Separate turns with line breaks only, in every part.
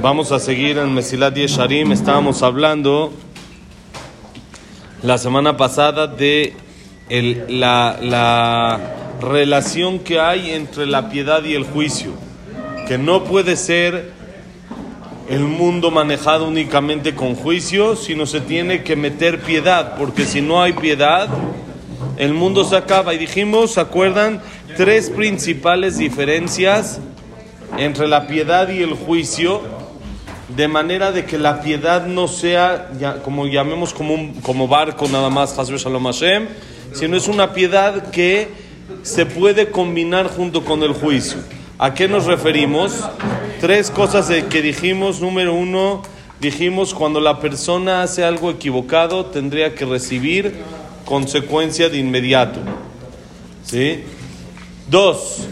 Vamos a seguir en Mesilat Yesharim. Estábamos hablando la semana pasada de la, la relación que hay entre la piedad y el juicio. Que no puede ser el mundo manejado únicamente con juicio, sino se tiene que meter piedad, porque si no hay piedad, el mundo se acaba. Y dijimos, ¿se acuerdan? Tres principales diferencias entre la piedad y el juicio, de manera de que la piedad no sea, como llamemos, como, un, como barco nada más, Shalom sino es una piedad que se puede combinar junto con el juicio. ¿A qué nos referimos? Tres cosas que dijimos. Número uno, dijimos cuando la persona hace algo equivocado, tendría que recibir consecuencia de inmediato. ¿Sí? Dos,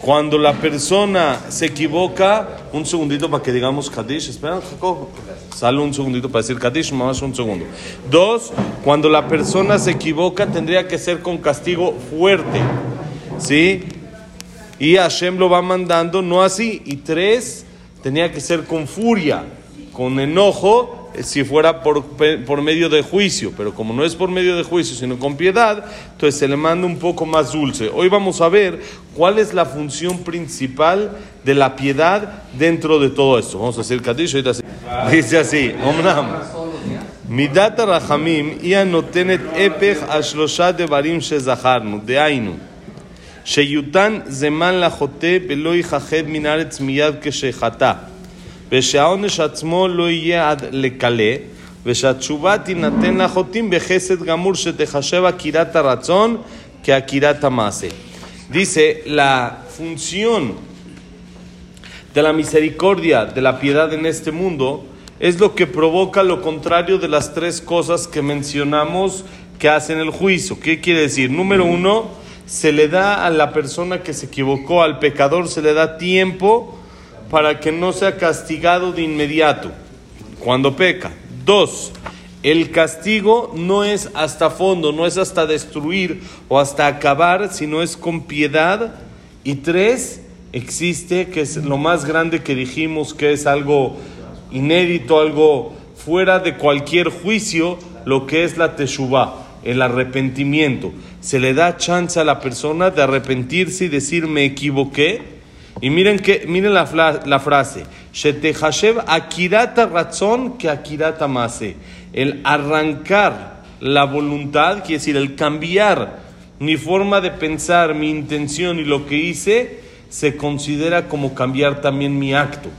cuando la persona se equivoca, un segundito para que digamos Kadish, espera, Jacob, sale un segundito para decir Kadish, más un segundo. Dos, cuando la persona se equivoca, tendría que ser con castigo fuerte, ¿sí? Y Hashem lo va mandando, no así. Y tres, tenía que ser con furia, con enojo, si fuera por, pe- por medio de juicio. Pero como no es por medio de juicio, sino con piedad, entonces se le manda un poco más dulce. Hoy vamos a ver cuál es la función principal de la piedad dentro de todo esto. Vamos a hacer Kadish, ahorita sí. Dice así, Omnam. מידת הרחמים היא הנותנת הפך על שלושה דברים שזכרנו, דהיינו שיותן זמן לחוטא ולא ייכחד מן הארץ מיד כשחטא, ושהעונש עצמו לא יהיה עד לקלה, ושהתשובה תינתן לחוטאים בחסד גמור שתחשב עקירת הרצון כעקירת המעשה. Dice, la función de la misericordia, de la piedad en este mundo, es lo que provoca lo contrario de las tres cosas que mencionamos que hacen el juicio. ¿Qué quiere decir? Número uno, se le da a la persona que se equivocó, al pecador, se le da tiempo para que no sea castigado de inmediato cuando peca. Dos, el castigo no es hasta fondo, no es hasta destruir o hasta acabar, sino es con piedad. Y tres, existe, que es lo más grande que dijimos, que es algo inédito, algo fuera de cualquier juicio, lo que es la teshuvah, el arrepentimiento. Se le da chance a la persona de arrepentirse y decir me equivoqué. Y miren, que, miren la, la frase, akirata razón que akirata mase. El arrancar la voluntad, quiere decir el cambiar mi forma de pensar, mi intención y lo que hice, se considera como cambiar también mi acto.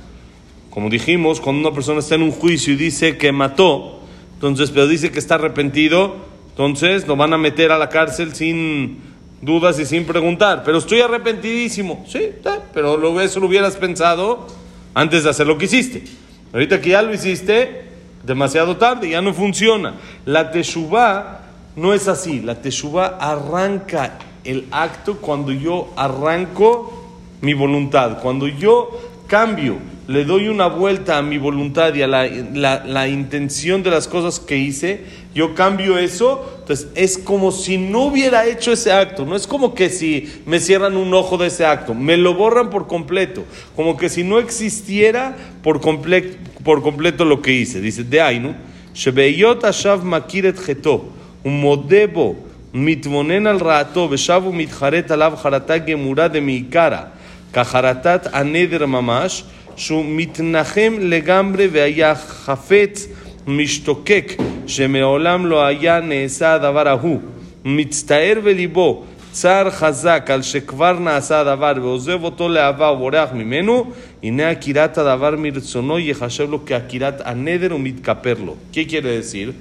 Como dijimos, cuando una persona está en un juicio y dice que mató, entonces, pero dice que está arrepentido, entonces lo van a meter a la cárcel sin dudas y sin preguntar. Pero estoy arrepentidísimo. Sí, pero lo, eso lo hubieras pensado antes de hacer lo que hiciste. Ahorita que ya lo hiciste, demasiado tarde, ya no funciona. La teshuvah no es así. La teshuvah arranca el acto cuando yo arranco mi voluntad. Cuando yo cambio, le doy una vuelta a mi voluntad y a la, la, la, intención de las cosas que hice, yo cambio eso, entonces es como si no hubiera hecho ese acto, no es como que si me cierran un ojo de ese acto, me lo borran por completo, como que si no existiera por, comple por completo lo que hice, dice, de Ainu, Shebeyot Ashav Makiret Geto, Umodebo, Mitmonen al Rato, Beshavu Mitjaret Alav Harata Gemura de Mikara, Kajarata Aneder Mamash, שהוא מתנחם לגמרי והיה חפץ משתוקק שמעולם לא היה נעשה הדבר ההוא מצטער בליבו צער חזק על שכבר נעשה הדבר ועוזב אותו לאהבה ובורח ממנו, הנה עקירת הדבר מרצונו ייחשב לו כעקירת הנדר ומתכפר לו. ¿Qué quiere decir?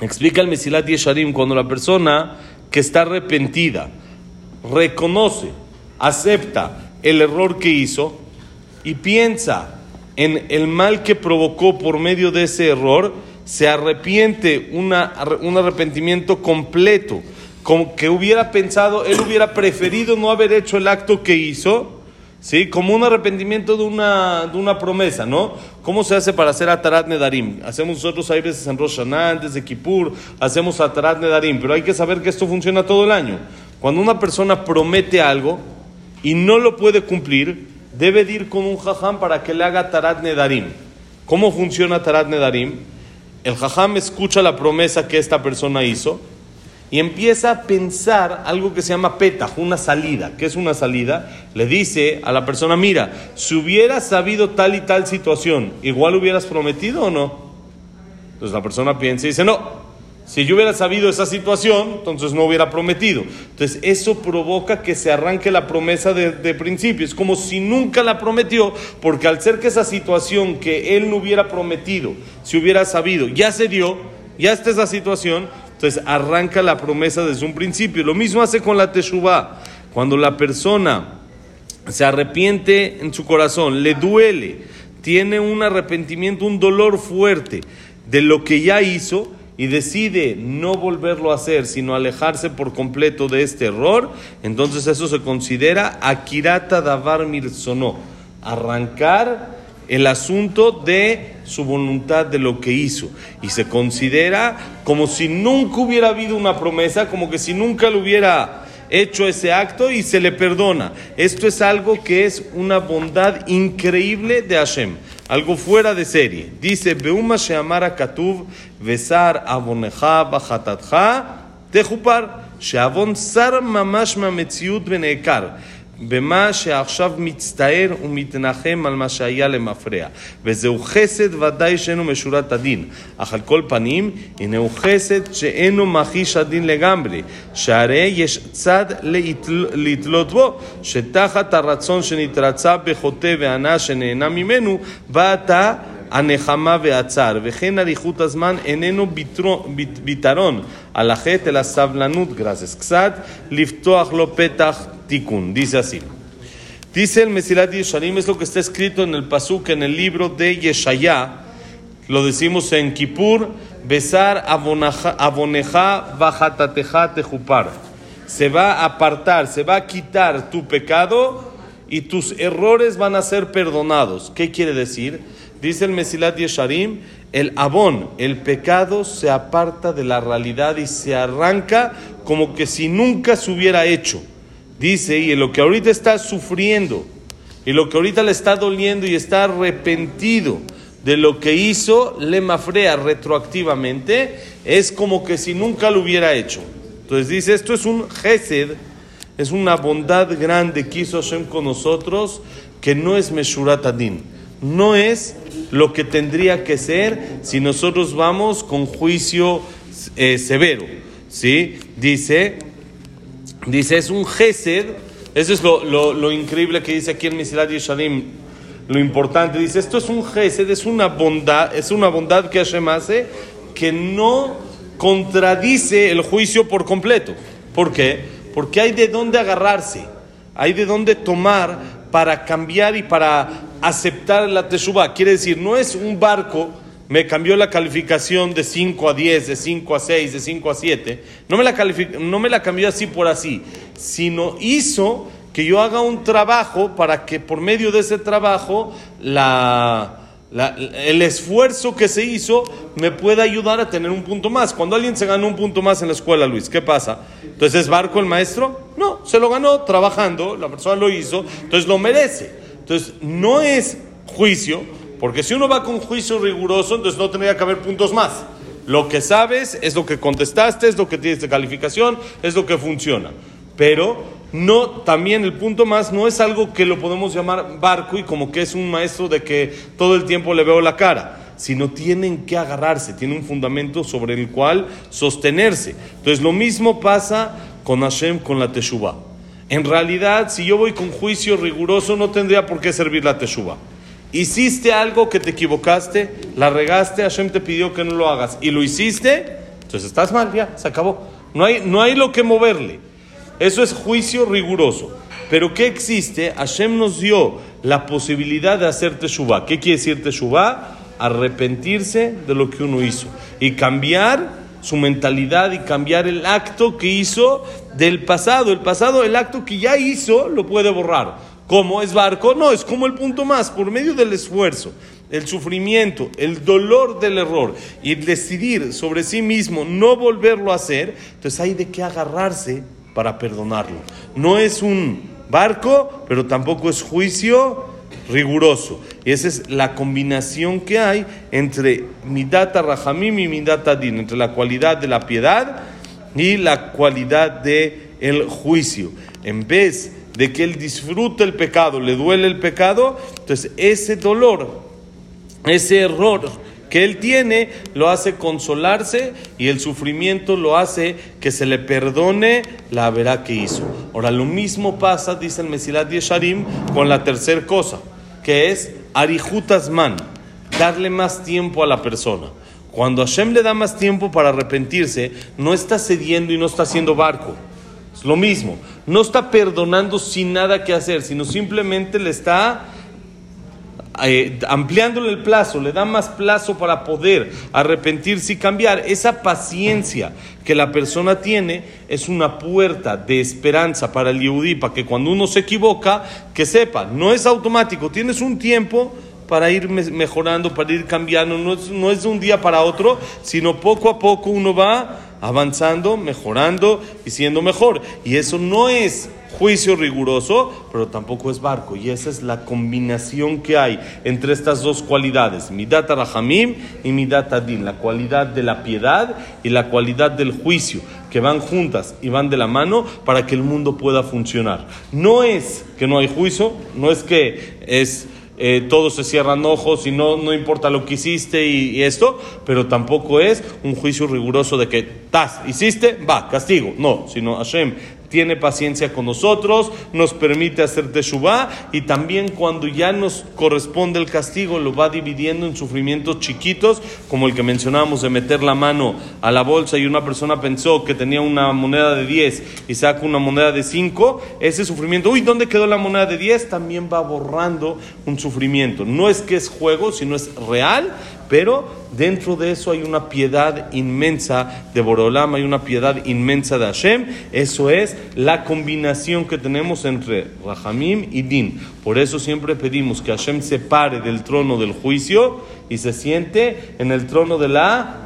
Explica el Mesilat Yesharim cuando la persona que está arrepentida reconoce, acepta el error que hizo y piensa en el mal que provocó por medio de ese error, se arrepiente una- un arrepentimiento completo, como que hubiera pensado, él hubiera preferido no haber hecho el acto que hizo, ¿sí? Como un arrepentimiento de una, de una promesa, ¿no? ¿Cómo se hace para hacer Atarat Nedarim? Hacemos nosotros hay veces en Rosh Hashanah, antes de Kippur, hacemos Atarat Nedarim, pero hay que saber que esto funciona todo el año. Cuando una persona promete algo y no lo puede cumplir, debe ir con un jajam para que le haga tarat nedarim. ¿Cómo funciona tarat nedarim? El jajam escucha la promesa que esta persona hizo y empieza a pensar algo que se llama petaj, una salida. ¿Qué es una salida? Le dice a la persona, mira, si hubieras sabido tal y tal situación, igual hubieras prometido o no. Entonces la persona piensa y dice, no, si yo hubiera sabido esa situación, entonces no hubiera prometido. Entonces eso provoca que se arranque la promesa de, principio. Es como si nunca la prometió, porque al ser que esa situación que él no hubiera prometido, si hubiera sabido, ya se dio, ya está esa situación, entonces arranca la promesa desde un principio. Lo mismo hace con la teshuvah. Cuando la persona se arrepiente en su corazón, le duele, tiene un arrepentimiento, un dolor fuerte de lo que ya hizo, y decide no volverlo a hacer, sino alejarse por completo de este error, entonces eso se considera akirata davar mirsono, arrancar el asunto de su voluntad de lo que hizo y se considera como si nunca hubiera habido una promesa, como que si nunca lo hubiera hecho ese acto y se le perdona. Esto es algo que es una bondad increíble de Hashem algo fuera de serie. Dice, Beuma Sheamara Katuv, Besar Aboneja Bajatatja, Tejupar, Sheavon Sar Mamash Mametziut Benekar. במה שעכשיו מצטער ומתנחם על מה שהיה למפרע. וזהו חסד ודאי שאינו משורת הדין, אך על כל פנים, הנהו חסד שאינו מכחיש הדין לגמרי, שהרי יש צד לתלות בו, שתחת הרצון שנתרצה בחוטא וענה שנהנה ממנו, באת הנחמה והצער, וכן אריכות הזמן איננו ביתרון על החטא, אלא סבלנות גרזס. קצת לפתוח לו פתח Tikkun. Dice así. Dice el Mesilat Yesharim, es lo que está escrito en el Pasuk, en el libro de Yeshayá. Lo decimos en Kippur, besar aboneja bajatateja tejupar. Se va a apartar, se va a quitar tu pecado y tus errores van a ser perdonados. ¿Qué quiere decir? Dice el Mesilat Yesharim, el abón, el pecado se aparta de la realidad y se arranca como que si nunca se hubiera hecho. Dice, y en lo que ahorita está sufriendo, y lo que ahorita le está doliendo y está arrepentido de lo que hizo, le mafrea retroactivamente, es como que si nunca lo hubiera hecho. Entonces dice, esto es un gesed, es una bondad grande que hizo Hashem con nosotros, que no es Meshurat Adin, no es lo que tendría que ser si nosotros vamos con juicio eh, severo. ¿sí? Dice, Dice, es un gesed, eso es lo, increíble que dice aquí en Misilat Yeshalim, lo importante, dice, esto es un gesed, es una bondad, es una bondad que Hashem hace que no contradice el juicio por completo. ¿Por qué? Porque hay de dónde agarrarse, hay de dónde tomar para cambiar y para aceptar la teshuva. Quiere decir, no es un barco me cambió la calificación de 5 a 10, de 5 a 6, de 5 a 7. No me, la no me la cambió así por así, sino hizo que yo haga un trabajo para que por medio de ese trabajo la, el esfuerzo que se hizo me pueda ayudar a tener un punto más. Cuando alguien se ganó un punto más en la escuela, Luis, ¿qué pasa? Entonces, ¿es barco el maestro? No, se lo ganó trabajando, la persona lo hizo, entonces lo merece. Entonces, no es juicio, porque si uno va con juicio riguroso, entonces no tendría que haber puntos más. Lo que sabes es lo que contestaste, es lo que tienes de calificación, es lo que funciona. Pero no, también el punto más no es algo que lo podemos llamar barco y como que es un maestro de que todo el tiempo le veo la cara, sino tienen que agarrarse, tiene un fundamento sobre el cual sostenerse. Entonces lo mismo pasa con Hashem, con la Teshuvah. En realidad, si yo voy con juicio riguroso, no tendría por qué servir la Teshuvah. Hiciste algo que te equivocaste, la regaste, Hashem te pidió que no lo hagas y lo hiciste, entonces estás mal, ya, se acabó. No hay, no hay lo que moverle. Eso es juicio riguroso. Pero ¿qué existe? Hashem nos dio la posibilidad de hacer teshuva. ¿Qué quiere decir teshuva? Arrepentirse de lo que uno hizo y cambiar su mentalidad y cambiar el acto que hizo del pasado. El pasado, el acto que ya hizo, lo puede borrar. ¿Cómo es barco? No, es como el punto más, por medio del esfuerzo, el sufrimiento, el dolor del error y decidir sobre sí mismo no volverlo a hacer, entonces hay de qué agarrarse para perdonarlo. No es un barco, pero tampoco es juicio riguroso. Y esa es la combinación que hay entre midata rahamim y midata din, entre la cualidad de la piedad y la cualidad de el juicio. En vez de que él disfrute el pecado, le duele el pecado, entonces ese dolor, ese error que él tiene, lo hace consolarse y el sufrimiento lo hace que se le perdone la verá que hizo. Ahora, lo mismo pasa, dice el Mesilat Yesharim, con la tercera cosa, que es Arijutasman, darle más tiempo a la persona. Cuando Hashem le da más tiempo para arrepentirse, no está cediendo y no está haciendo barco. Es lo mismo. No está perdonando sin nada que hacer, sino simplemente le está eh, ampliándole el plazo, le da más plazo para poder arrepentirse y cambiar. Esa paciencia que la persona tiene es una puerta de esperanza para el Yehudí, para que cuando uno se equivoca, que sepa, no es automático, tienes un tiempo para ir mejorando, para ir cambiando, no es, no es de un día para otro, sino poco a poco uno va avanzando, mejorando y siendo mejor. Y eso no es juicio riguroso, pero tampoco es barco. Y esa es la combinación que hay entre estas dos cualidades, midat rahamim y midat adin, la cualidad de la piedad y la cualidad del juicio, que van juntas y van de la mano para que el mundo pueda funcionar. No es que no hay juicio, no es que es eh, todos se cierran ojos y no, no importa lo que hiciste y, esto, pero tampoco es un juicio riguroso de que, tas, hiciste, va, castigo. No, sino Hashem tiene paciencia con nosotros, nos permite hacer teshuvah y también cuando ya nos corresponde el castigo lo va dividiendo en sufrimientos chiquitos, como el que mencionábamos de meter la mano a la bolsa y una persona pensó que tenía una moneda de 10 y saca una moneda de 5, ese sufrimiento, uy, ¿dónde quedó la moneda de 10? También va borrando un sufrimiento. No es que es juego, sino es real pero dentro de eso hay una piedad inmensa de Borolam, hay una piedad inmensa de Hashem. Eso es la combinación que tenemos entre Rahamim y Din. Por eso siempre pedimos que Hashem se pare del trono del juicio y se siente en el trono de la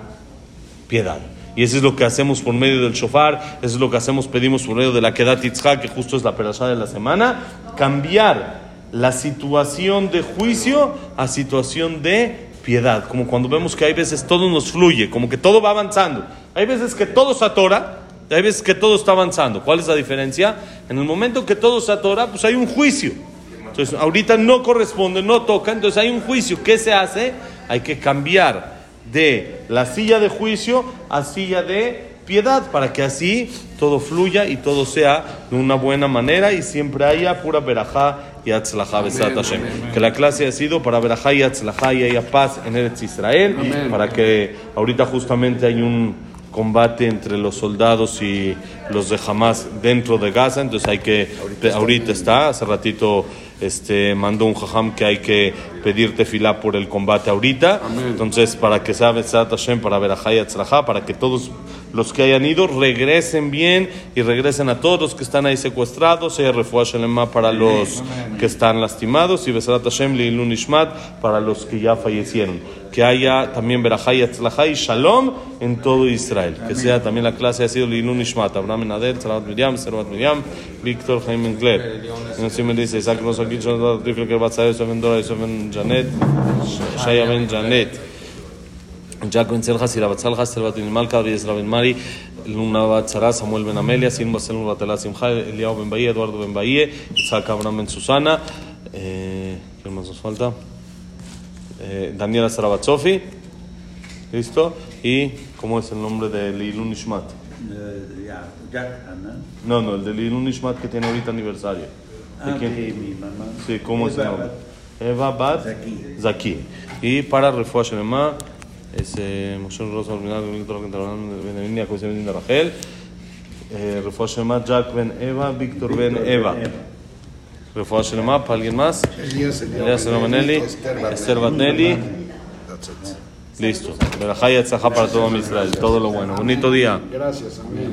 piedad. Y eso es lo que hacemos por medio del shofar, eso es lo que hacemos, pedimos por medio de la Kedat que justo es la perashá de la semana, cambiar la situación de juicio a situación de piedad, como cuando vemos que hay veces todo nos fluye, como que todo va avanzando. Hay veces que todo se atora, hay veces que todo está avanzando. ¿Cuál es la diferencia? En el momento que todo se atora, pues hay un juicio. Entonces, ahorita no corresponde, no toca, entonces hay un juicio. ¿Qué se hace? Hay que cambiar de la silla de juicio a silla de piedad para que así todo fluya y todo sea de una buena manera y siempre haya pura verajá y atzlajá Que la clase ha sido para verajá y atzlajá y haya paz en Eretz Israel, para que ahorita justamente hay un combate entre los soldados y los de Hamas dentro de Gaza, entonces hay que, ahorita está, hace ratito este, mandó un jajam que hay que pedir tefilá por el combate ahorita. Entonces, para que sabe Hashem, para ver a para que todos los que hayan ido regresen bien y regresen a todos los que están ahí secuestrados, sea refuash para los que están lastimados y Besat Hashem Leilun Ishmat para los que ya fallecieron. Que haya también Berajay y Shalom en todo Israel. Que sea también la clase ha sido Leilun Ishmat. Abraham Nadel, Salat Miriam, Servat Miriam, Víctor Jaime Engler. Y así me dice Isaac Rosakil, Jonathan Trifle, que va a saber, Sofen Dora, Sofen Janet, Shaya Ben Janet. Jaco en Selja, Sira Batzalja, Selva Malca, Aries Rabin Mari, Luna Batzara, Samuel Ben Amelia, Silva Selun Batela Simja, Eliao Ben Bahía, Eduardo Ben Bahía, Isaac Abraham Ben Susana, eh, ¿qué más nos falta? Eh, Daniela Sarabatsofi, ¿listo? ¿Y cómo es el nombre de Lilun Ishmat? No, no, el de Lilun Ishmat que tiene ahorita aniversario.
¿De quién? mi mamá.
Sí, ¿cómo es el nombre? Eva Bat Zaki. Y para Refuah Shelema, es Moshe Rosa José Ben Rachel, Refuah Shema, Jack Ben Eva, Víctor Ben Eva. Shema, ¿para alguien más? Elías Romanelli, Esther Batnelli. Listo. Y para todo Israel. Todo lo bueno. Bonito día.
Gracias, amén.